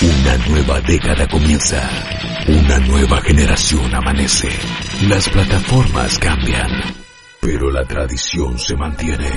Una nueva década comienza. Una nueva generación amanece. Las plataformas cambian. Pero la tradición se mantiene.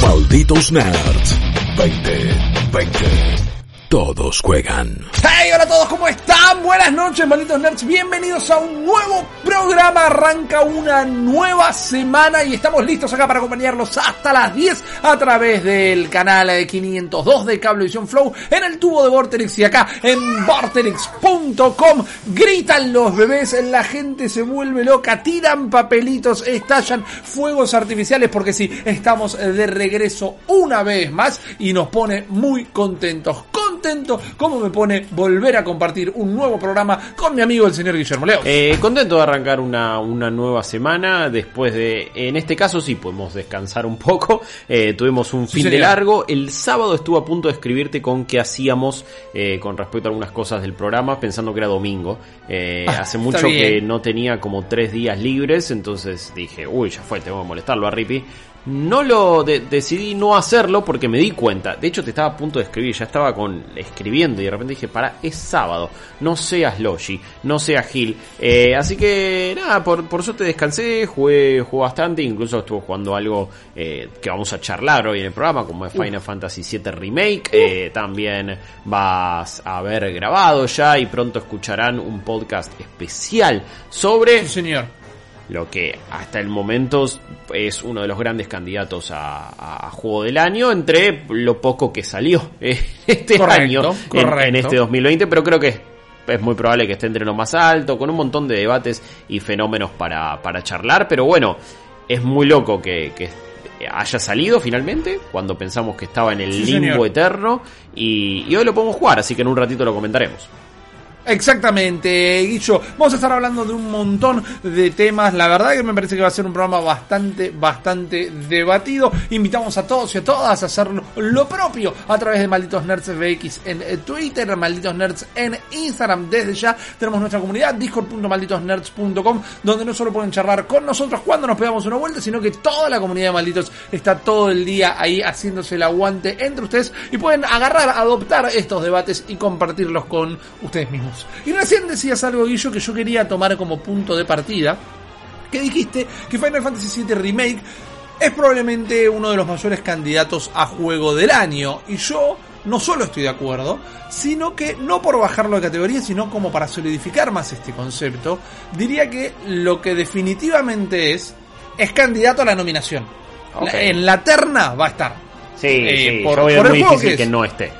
Malditos Nerds 2020. Todos juegan. Hey, hola a todos, ¿cómo están? Buenas noches, malditos nerds. Bienvenidos a un nuevo programa. Arranca una nueva semana y estamos listos acá para acompañarlos hasta las 10 a través del canal 502 de Cablevisión Flow en el tubo de Vorterix y acá en vorterix.com. Gritan los bebés, la gente se vuelve loca, tiran papelitos, estallan fuegos artificiales porque sí, estamos de regreso una vez más y nos pone muy contentos. Contento como me pone volver a compartir un nuevo programa con mi amigo el señor Guillermo Leo. Eh, contento de arrancar una, una nueva semana después de, en este caso sí podemos descansar un poco, eh, tuvimos un fin de largo, el sábado estuve a punto de escribirte con qué hacíamos eh, con respecto a algunas cosas del programa pensando que era domingo, Eh, Ah, hace mucho que no tenía como tres días libres, entonces dije, uy ya fue, tengo que molestarlo a Rippy. No lo de- decidí no hacerlo porque me di cuenta. De hecho, te estaba a punto de escribir, ya estaba con escribiendo y de repente dije, para, es sábado. No seas Logi, no seas Gil. Eh, así que nada, por, por suerte descansé, jugué, jugué bastante, incluso estuve jugando algo eh, que vamos a charlar hoy en el programa, como es Final Fantasy VII Remake. Eh, también vas a haber grabado ya y pronto escucharán un podcast especial sobre Sí, señor. Lo que hasta el momento es uno de los grandes candidatos a, juego del año entre lo poco que salió eh, este Correcto, año en- correcto. En, este 2020, pero creo que es, es muy probable que esté entre lo más alto, con un montón de debates y fenómenos para, para charlar, pero bueno, es muy loco que, que haya salido finalmente, cuando pensamos que estaba en el Sí, limbo señor. eterno, y, y hoy lo podemos jugar, así que en un ratito lo comentaremos. Exactamente, Guillo. Vamos a estar hablando de un montón de temas. La verdad que me parece que va a ser un programa bastante, bastante debatido. Invitamos a todos y a todas a hacer lo propio a través de Malditos Nerds FX en Twitter, Malditos Nerds en Instagram. Desde ya tenemos nuestra comunidad, discord.malditosnerds.com, donde no solo pueden charlar con nosotros cuando nos pegamos una vuelta, sino que toda la comunidad de Malditos está todo el día ahí haciéndose el aguante entre ustedes y pueden agarrar, adoptar estos debates y compartirlos con ustedes mismos. Y recién decías algo, Guillo, que yo quería tomar como punto de partida, que dijiste que Final Fantasy VII Remake es probablemente uno de los mayores candidatos a juego del año. Y yo no solo estoy de acuerdo, sino que no por bajarlo de categoría, sino como para solidificar más este concepto, diría que lo que definitivamente es, es candidato a la nominación. La- En la terna va a estar. Sí, Eh, sí, por- yo veo por el muy juego difícil que no esté.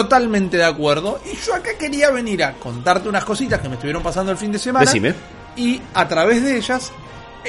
Eh, Totalmente de acuerdo. Y yo acá quería venir a contarte unas cositas que me estuvieron pasando el fin de semana. Decime. Y a través de ellas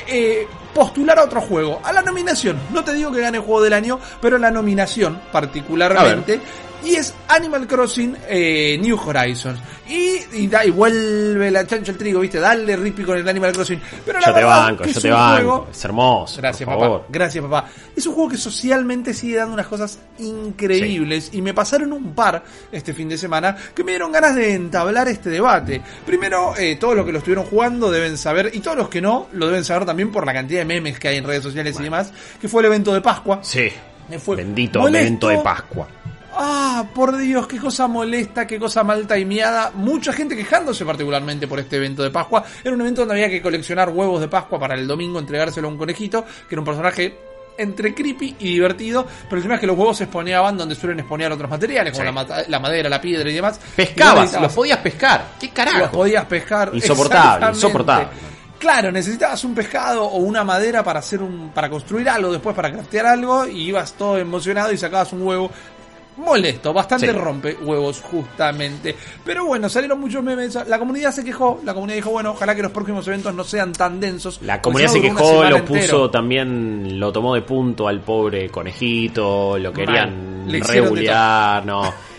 eh, postular a otro juego. A la nominación. No te digo que gane juego del año, pero la nominación particularmente. Y es Animal Crossing eh, New Horizons. Y, y, da, y vuelve la chancho al trigo, ¿viste? Dale ripi con el Animal Crossing. Pero la Yo te verdad banco, que yo es te un banco. juego- Es hermoso. Gracias, papá. favor. Gracias, papá. Es un juego que socialmente sigue dando unas cosas increíbles y me pasaron un par este fin de semana que me dieron ganas de entablar este debate. Primero, eh, todos los que lo estuvieron jugando deben saber, y todos los que no, lo deben saber también por la cantidad de memes que hay en redes sociales y demás, que fue el evento de Pascua. Sí. Fue Bendito molesto. evento de Pascua. Ah, por Dios, qué cosa molesta, qué cosa mal timeada. Mucha gente quejándose particularmente por este evento de Pascua. Era un evento donde había que coleccionar huevos de Pascua para el domingo entregárselo a un conejito, que era un personaje entre creepy y divertido, pero el tema es que los huevos se exponeaban donde suelen exponear otros materiales, como Sí. la, mata- la madera, la piedra y demás. Pescabas, los podías pescar. ¿Qué los carajo? podías pescar. Insoportable, insoportable. Claro, necesitabas un pescado o una madera para hacer un, para construir algo, después para craftear algo, y ibas todo emocionado y sacabas un huevo. Molesto, bastante Sí. rompe huevos, justamente. Pero bueno, salieron muchos memes. La comunidad se quejó. La comunidad dijo, bueno, ojalá que los próximos eventos no sean tan densos. La porque comunidad se quejó, lo puso entero. también, lo tomó de punto al pobre conejito, lo querían regular, no.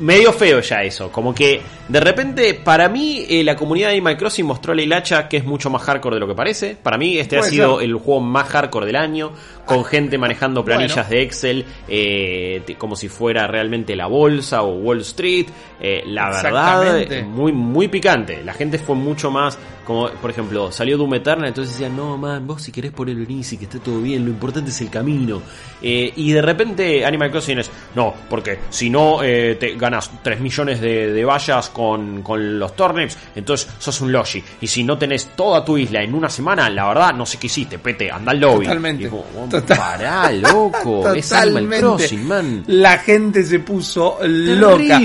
Medio feo ya eso, como que de repente, para mí, eh, la comunidad de Animal Crossing mostró a la hilacha que es mucho más hardcore de lo que parece. Para mí, este ha sido ser. el juego más hardcore del año, con gente manejando planillas Bueno. de Excel eh, como si fuera realmente la bolsa o Wall Street. Eh, la verdad, muy, muy picante. La gente fue mucho más como por ejemplo, salió Doom Eternal, entonces decían, no, man, vos si querés poner el Easy, que esté todo bien, lo importante es el camino. Eh, y de repente Animal Crossing es, no, porque si no eh, te ganas 3 millones de, de vallas con, con los turnips, entonces sos un Logi. Y si no tenés toda tu isla en una semana, la verdad, no sé qué hiciste, pete, anda al lobby. Totalmente. Y como, oh, Total- pará, loco, es Animal Totalmente. Crossing, man. La gente se puso loca.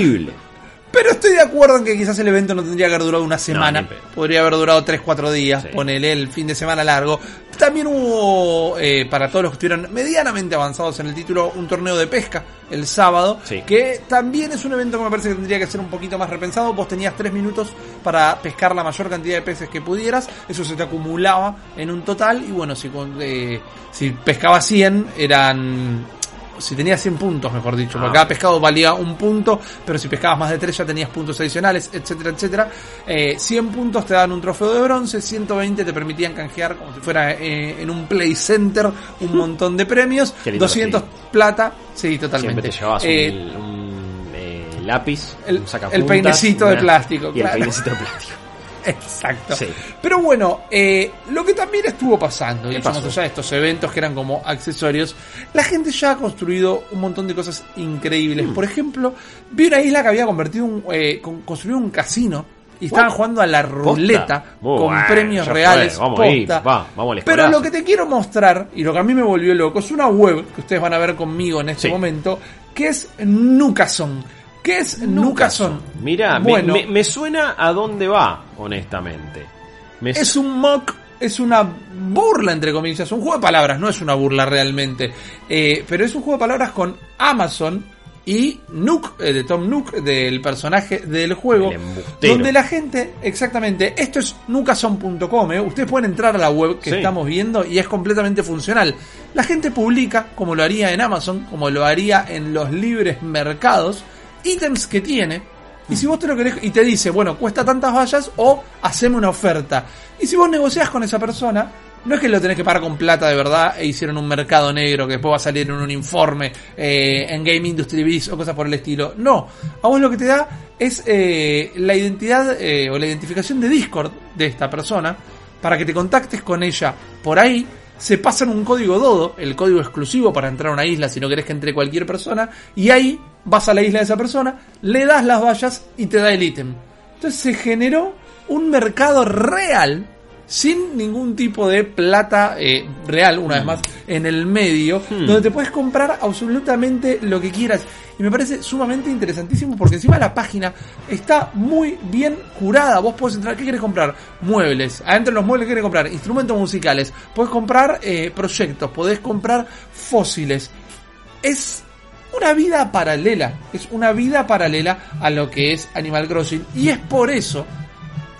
Pero estoy de acuerdo en que quizás el evento no tendría que haber durado una semana. Podría haber durado 3-4 días. Sí. Ponele el fin de semana largo. También hubo, eh, para todos los que estuvieron medianamente avanzados en el título, un torneo de pesca el sábado. Sí. Que también es un evento que me parece que tendría que ser un poquito más repensado. Vos tenías 3 minutos para pescar la mayor cantidad de peces que pudieras. Eso se te acumulaba en un total. Y bueno, si, eh, si pescabas 100, eran si tenías 100 puntos, mejor dicho, porque Ah. cada pescado valía un punto, pero si pescabas más de 3 ya tenías puntos adicionales, etcétera, etcétera. Eh, 100 puntos te dan un trofeo de bronce, 120 te permitían canjear como si fuera eh, en un play center un montón de premios, Qué lindo 200 sí. plata, sí, totalmente. Siempre te llevabas Eh, un, un, eh, lápiz, el- un sacapuntas, el peinecito de plástico, Y claro. el peinecito de plástico. Exacto. Sí. Pero bueno, eh, lo que también estuvo pasando, y ¿Qué más allá de estos eventos que eran como accesorios, la gente ya ha construido un montón de cosas increíbles. Hmm. Por ejemplo, vi una isla que había convertido un, eh, con- construido un casino y estaban jugando a la ruleta con bueno, premios reales. vamos ir, posta. va, vamos al Pero lo que te quiero mostrar, y lo que a mí me volvió loco, es una web que ustedes van a ver conmigo en este Sí. momento, que es Nukason. ¿Qué es Nukason? Mira, me- bueno, me, me suena a dónde va, honestamente. Me es un mock, es una burla entre comillas, un juego de palabras, no es una burla realmente, Eh, pero es un juego de palabras con Amazon y Nook, eh, de Tom Nook, del personaje del juego, donde la gente, exactamente, esto es nukason.com, eh, ustedes pueden entrar a la web que Sí. estamos viendo y es completamente funcional. La gente publica, como lo haría en Amazon, como lo haría en los libres mercados, ítems que tiene y si vos te lo querés, y te dice, bueno, cuesta tantas vallas o haceme una oferta. Y si vos negociás con esa persona, no es que lo tenés que pagar con plata de verdad e hicieron un mercado negro que después va a salir en un informe eh, en Game Industry Biz o cosas por el estilo. No, a vos lo que te da es eh, la identidad eh, o la identificación de Discord de esta persona para que te contactes con ella por ahí. Se pasan un código Dodo, el código exclusivo para entrar a una isla si no querés que entre cualquier persona, y ahí vas a la isla de esa persona, le das las vallas y te da el ítem. Entonces se generó un mercado real, sin ningún tipo de plata eh, real, una vez más, en el medio, Hmm. donde te puedes comprar absolutamente lo que quieras. Y me parece sumamente interesantísimo porque encima la página está muy bien curada. Vos podés entrar, ¿qué querés comprar? Muebles. Adentro de los muebles, ¿qué querés comprar? Instrumentos musicales. Podés comprar eh, proyectos, podés comprar fósiles. Es una vida paralela. Es una vida paralela a lo que es Animal Crossing. Y es por eso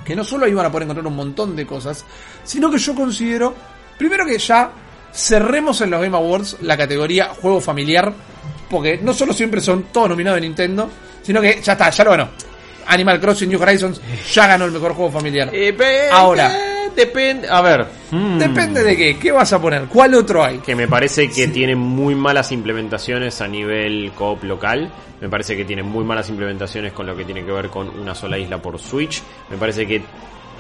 que no solo ahí van a poder encontrar un montón de cosas, sino que yo considero, primero que ya cerremos en los Game Awards la categoría juego familiar, porque no solo siempre son todos nominados de Nintendo, sino que ya está, ya lo ganó. Animal Crossing New Horizons ya ganó el mejor juego familiar. Eh, Ahora. Depende. A ver. mm, Depende de qué, ¿qué vas a poner? ¿Cuál otro hay? Que me parece que tiene muy malas implementaciones a nivel coop local. Me parece que tiene muy malas implementaciones con lo que tiene que ver con una sola isla por Switch. Me parece que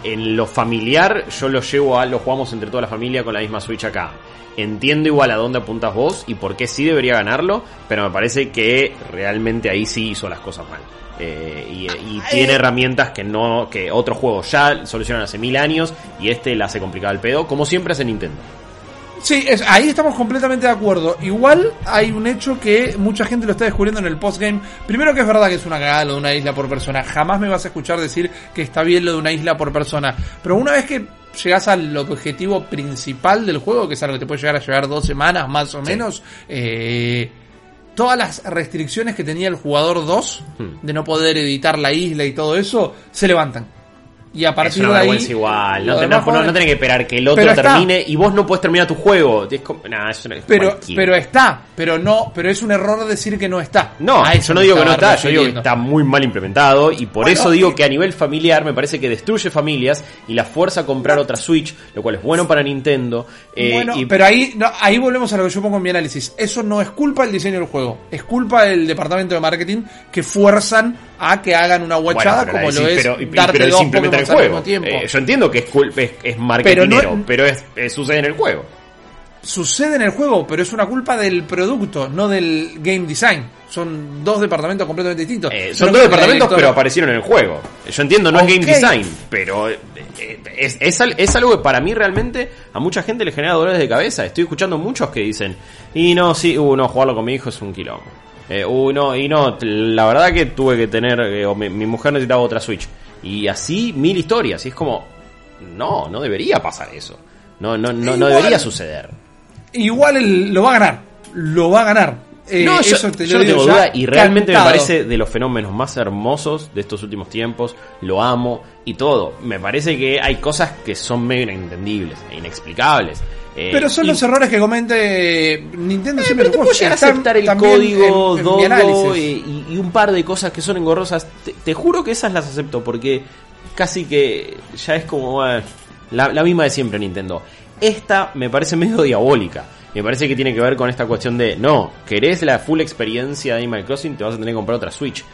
en lo familiar yo lo llevo a lo jugamos entre toda la familia con la misma Switch acá. Entiendo igual a dónde apuntas vos y por qué sí debería ganarlo, pero me parece que realmente ahí sí hizo las cosas mal. Eh, y, y tiene herramientas que no que otros juegos ya solucionan hace mil años y este la hace complicado el pedo, como siempre hace Nintendo. Sí, es- ahí estamos completamente de acuerdo. Igual hay un hecho que mucha gente lo está descubriendo en el postgame. Primero que es verdad que es una cagada lo de una isla por persona. Jamás me vas a escuchar decir que está bien lo de una isla por persona. Pero una vez que llegas al objetivo principal del juego, que es algo que te puede llegar a llevar dos semanas más o Sí. menos, eh, todas las restricciones que tenía el jugador 2 Hmm. de no poder editar la isla y todo eso, se levantan. Y a Es partir una de ahí... igual. No, no- no- no tenés que esperar que el otro Pero está. termine y vos no puedes terminar tu juego. Es como- nah, es una- es Pero, cualquiera. pero está, pero no, pero es un error decir que no está. No, A eso yo no digo que no está, yo digo que está muy mal implementado y por Bueno, eso digo y- que a nivel familiar me parece que destruye familias y la fuerza a comprar otra Switch, lo cual es bueno para Nintendo. eh, bueno, y- pero ahí, no, ahí volvemos a lo que yo pongo en mi análisis. Eso no es culpa del diseño del juego, es culpa del departamento de marketing que fuerzan a que hagan una guachada pero como decís, lo es pero, darte pero dos simplemente el Pokémon al juego. mismo tiempo. Eh, yo entiendo que es, es, es marketinero, no- pero, es, es- sucede en el juego. Sucede en el juego, pero es una culpa del producto, no del game design. Son dos departamentos completamente distintos. Eh, Pero son dos departamentos, pero aparecieron en el juego. Yo entiendo, no es game design, pero eh, eh, es, es, es algo que para mí realmente a mucha gente le genera dolores de cabeza. Estoy escuchando muchos que dicen, y no, sí, uh, no, jugarlo con mi hijo es un quilombo. Eh, uh, no, y no, la verdad que tuve que tener, eh, o mi, mi mujer necesitaba otra Switch. Y así mil historias, y es como, no, no debería pasar eso. No, no, no, no debería suceder. Igual él lo va a ganar. Lo va a ganar. Eh, No, yo, te no tengo duda y realmente cantado. me parece de los fenómenos más hermosos de estos últimos tiempos. Lo amo y todo. Me parece que hay cosas que son medio inentendibles e inexplicables. Eh, Pero son y- los errores que comete Nintendo Eh, siempre pero te puedo llegar a aceptar el código, en- en mi Dodo y, y un par de cosas que son engorrosas. Te, te juro que esas las acepto porque casi que ya es como eh, la, la misma de siempre Nintendo. Esta me parece medio diabólica. Me parece que tiene que ver con esta cuestión de, no, querés la full experiencia de Animal Crossing, te vas a tener que comprar otra Switch.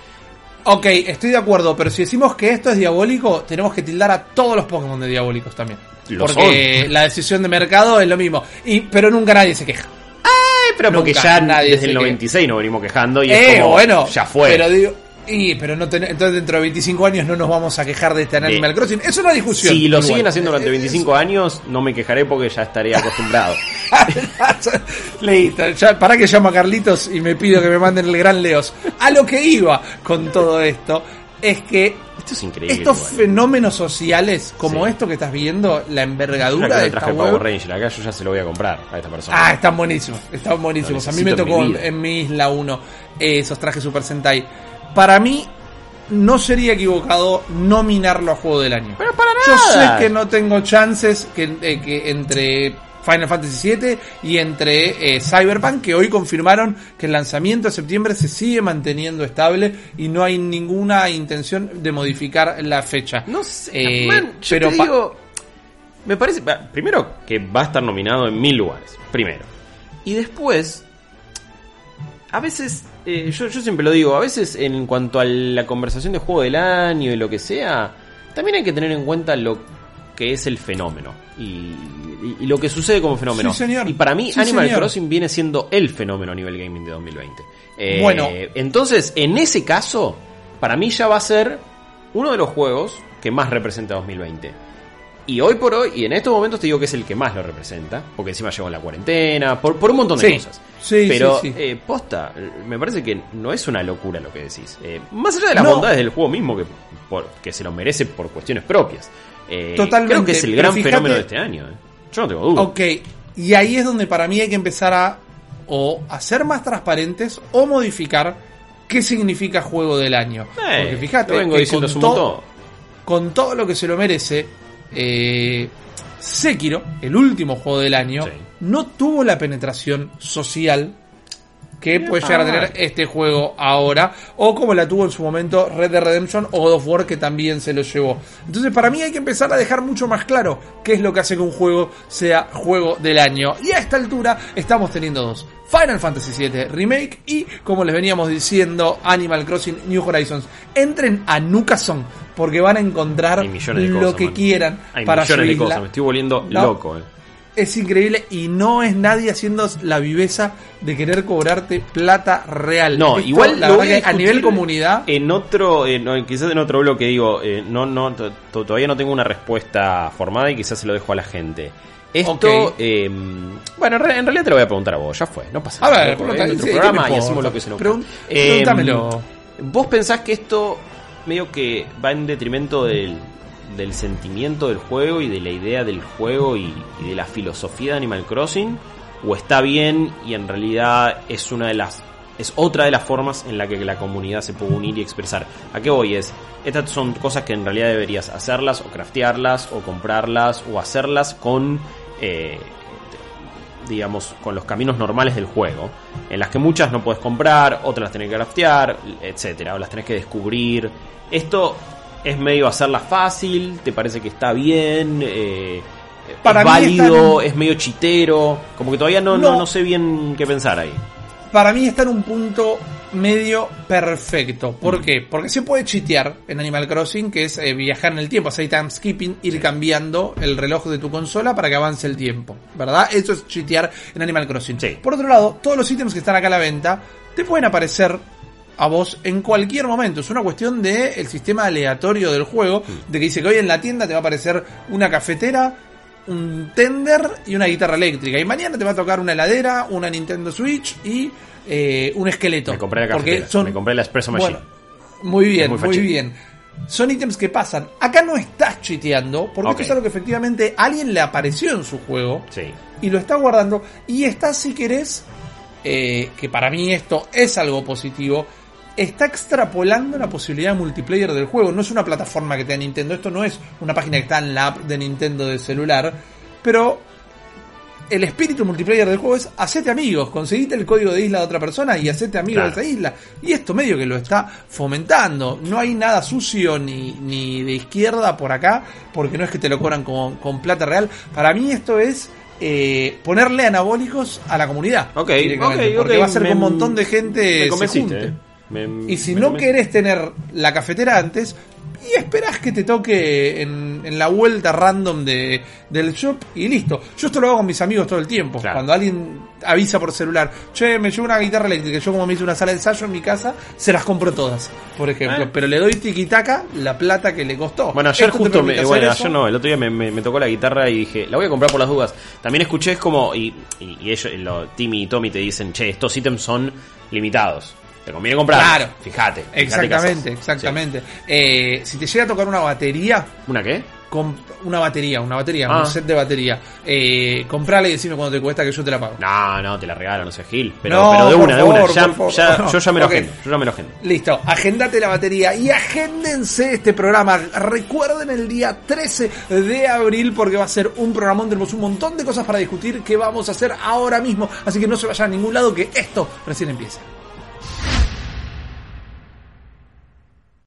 Ok, estoy de acuerdo, pero si decimos que esto es diabólico, tenemos que tildar a todos los Pokémon de diabólicos también. Porque la decisión de mercado es lo mismo. Y, pero nunca nadie se queja. Eh, pero porque ya nadie desde el que- 96 nos venimos quejando y eh, es como, bueno, ya fue. Pero digo, y, pero no ten- entonces dentro de 25 años no nos vamos a quejar de este Animal Crossing. Es una discusión. si lo igual. siguen haciendo durante Eh, 25 años, no me quejaré porque ya estaré acostumbrado. Listo, ya, para que llamo a Carlitos y me pido que me manden el gran Leos. A lo que iba con todo esto es que Esto es increíble. estos igual. fenómenos sociales, como Sí. esto que estás viendo, la envergadura de esta traje web, Power Ranger acá, yo ya se lo voy a comprar a esta persona. Ah, están buenísimos, están buenísimos. A mí me tocó mi en, mi isla 1 esos trajes Super Sentai. Para mí, no sería equivocado nominarlo a juego del año. Pero para Yo nada. sé que no tengo chances que, eh, que entre Final Fantasy VII y entre eh, Cyberpunk, que hoy confirmaron que el lanzamiento de septiembre se sigue manteniendo estable y no hay ninguna intención de modificar la fecha. No sé, Eh, man, yo pero te digo, me parece, primero que va a estar nominado en mil lugares, primero. Y después, a veces, eh, yo, yo siempre lo digo, a veces en cuanto a la conversación de juego del año y lo que sea, también hay que tener en cuenta lo que es el fenómeno y, y- y lo que sucede como fenómeno. Sí, señor. Y para mí Sí, Animal señor. Crossing viene siendo el fenómeno a nivel gaming de 2020. Eh, Bueno. entonces, en ese caso, para mí ya va a ser uno de los juegos que más representa 2020. Y hoy por hoy, y en estos momentos te digo que es el que más lo representa, porque encima llegó la cuarentena, por, por un montón de Sí. cosas. Sí, Pero, sí, sí. eh, posta, me parece que no es una locura lo que decís. Eh, más allá de las No. bondades del juego mismo, que, por- que se lo merece por cuestiones propias. Eh, Totalmente, Creo que es el gran fíjate- fenómeno de este año. eh. Yo no tengo duda. Ok, y ahí es donde para mí hay que empezar a o hacer más transparentes o modificar qué significa juego del año. Eh, Porque fíjate vengo que diciendo con, to- con todo lo que se lo merece, eh, Sekiro, el último juego del año, Sí. no tuvo la penetración social que puede llegar a tener este juego ahora, o como la tuvo en su momento Red Dead Redemption o God of War que también se lo llevó. Entonces para mí hay que empezar a dejar mucho más claro qué es lo que hace que un juego sea juego del año. Y a esta altura estamos teniendo dos. Final Fantasy VII Remake y, como les veníamos diciendo, Animal Crossing New Horizons. Entren a Nukason porque van a encontrar lo cosas, que man. quieran Hay para millones de cosas. Me estoy volviendo No. loco. eh. Es increíble y no es nadie haciendo la viveza de querer cobrarte plata real. No, igual la lo verdad a a nivel comunidad. En otro, eh, no, quizás en otro bloque digo, eh, no, no, to- to- todavía no tengo una respuesta formada y quizás se lo dejo a la gente. Esto, Ok. eh, bueno, en re- en realidad te lo voy a preguntar a vos, ya fue, no pasa A nada. ver, es nuestro sí, ¿qué me programa y hacemos lo que se nos Pregun- pregúntamelo. ¿Vos pensás que esto medio que va en detrimento del, del sentimiento del juego y de la idea del juego y, de la filosofía de Animal Crossing? ¿O está bien y en realidad es una de las es otra de las formas en la que la comunidad se puede unir y expresar. ¿A qué voy? Es, estas son cosas que en realidad deberías hacerlas o craftearlas o comprarlas o hacerlas con, eh, digamos, con los caminos normales del juego, en las que muchas no puedes comprar, otras las tenés que craftear, etcétera, o las tenés que descubrir. Esto es medio hacerla fácil, te parece que está bien, eh, Para es válido, es medio chitero, como que todavía no, no, No. no sé bien qué pensar ahí. Para mí está en un punto medio perfecto. ¿Por Mm. qué? Porque se puede chitear en Animal Crossing, que es eh, viajar en el tiempo, hacer time skipping, ir cambiando el reloj de tu consola para que avance el tiempo. ¿Verdad? Eso es chitear en Animal Crossing. Sí. Por otro lado, todos los ítems que están acá a la venta te pueden aparecer a vos en cualquier momento. Es una cuestión de el sistema aleatorio del juego, Mm. de que dice que hoy en la tienda te va a aparecer una cafetera, un tender y una guitarra eléctrica. Y mañana te va a tocar una heladera, una Nintendo Switch y eh, un esqueleto. Me compré la Porque cafetera, me compré la Espresso Machine. Bueno, muy bien, muy bien. Son ítems que pasan. Acá no estás chiteando, porque esto es algo que efectivamente a alguien le apareció en su juego Sí. y lo está guardando. Y está, si querés, eh, que para mí esto es algo positivo, está extrapolando la posibilidad de multiplayer del juego. No es una plataforma que te da Nintendo, esto no es una página que está en la app de Nintendo de celular, pero el espíritu multiplayer del juego es hacete amigos, conseguite el código de isla de otra persona y hacete amigo Claro. de esa isla. Y esto medio que lo está fomentando. No hay nada sucio ni, ni de izquierda por acá, porque no es que te lo cobran con, con plata real. Para mí esto es eh, ponerle anabólicos a la comunidad. Ok, directamente, ok, Porque va a ser que un montón de gente Me se junte. Me- Y si me no querés tener la cafetera antes, y esperás que te toque en, en la vuelta random de, del shop y listo. Yo esto lo hago con mis amigos todo el tiempo. Claro. Cuando alguien avisa por celular, che, me llevo una guitarra eléctrica, yo como me hice una sala de ensayo en mi casa, se las compro todas, por ejemplo. Eh. Pero le doy tiquitaca la plata que le costó. Bueno, ayer justo, me, bueno, ayer no, el otro día me, me- me tocó la guitarra y dije, la voy a comprar por las dudas. También escuché es como, y, y, y ellos, lo, Timmy y Tommy te dicen, che, estos ítems son limitados. Te conviene comprar. Claro. Fíjate. Exactamente, exactamente. Eh, si te llega a tocar una batería. ¿Una qué? una batería, una batería, Ah. un set de batería, eh, comprale y decime cuánto te cuesta que yo te la pago. No, no, te la regalo, no sé, Gil. Pero, No, pero de una, de una. Ya, favor. ya- yo ya me lo Ok. agendo. Yo ya me lo agendo. Listo, agéndate la batería y agéndense este programa. Recuerden el día 13 de abril porque va a ser un programón. Tenemos un montón de cosas para discutir que vamos a hacer ahora mismo. Así que no se vayan a ningún lado que esto recién empieza.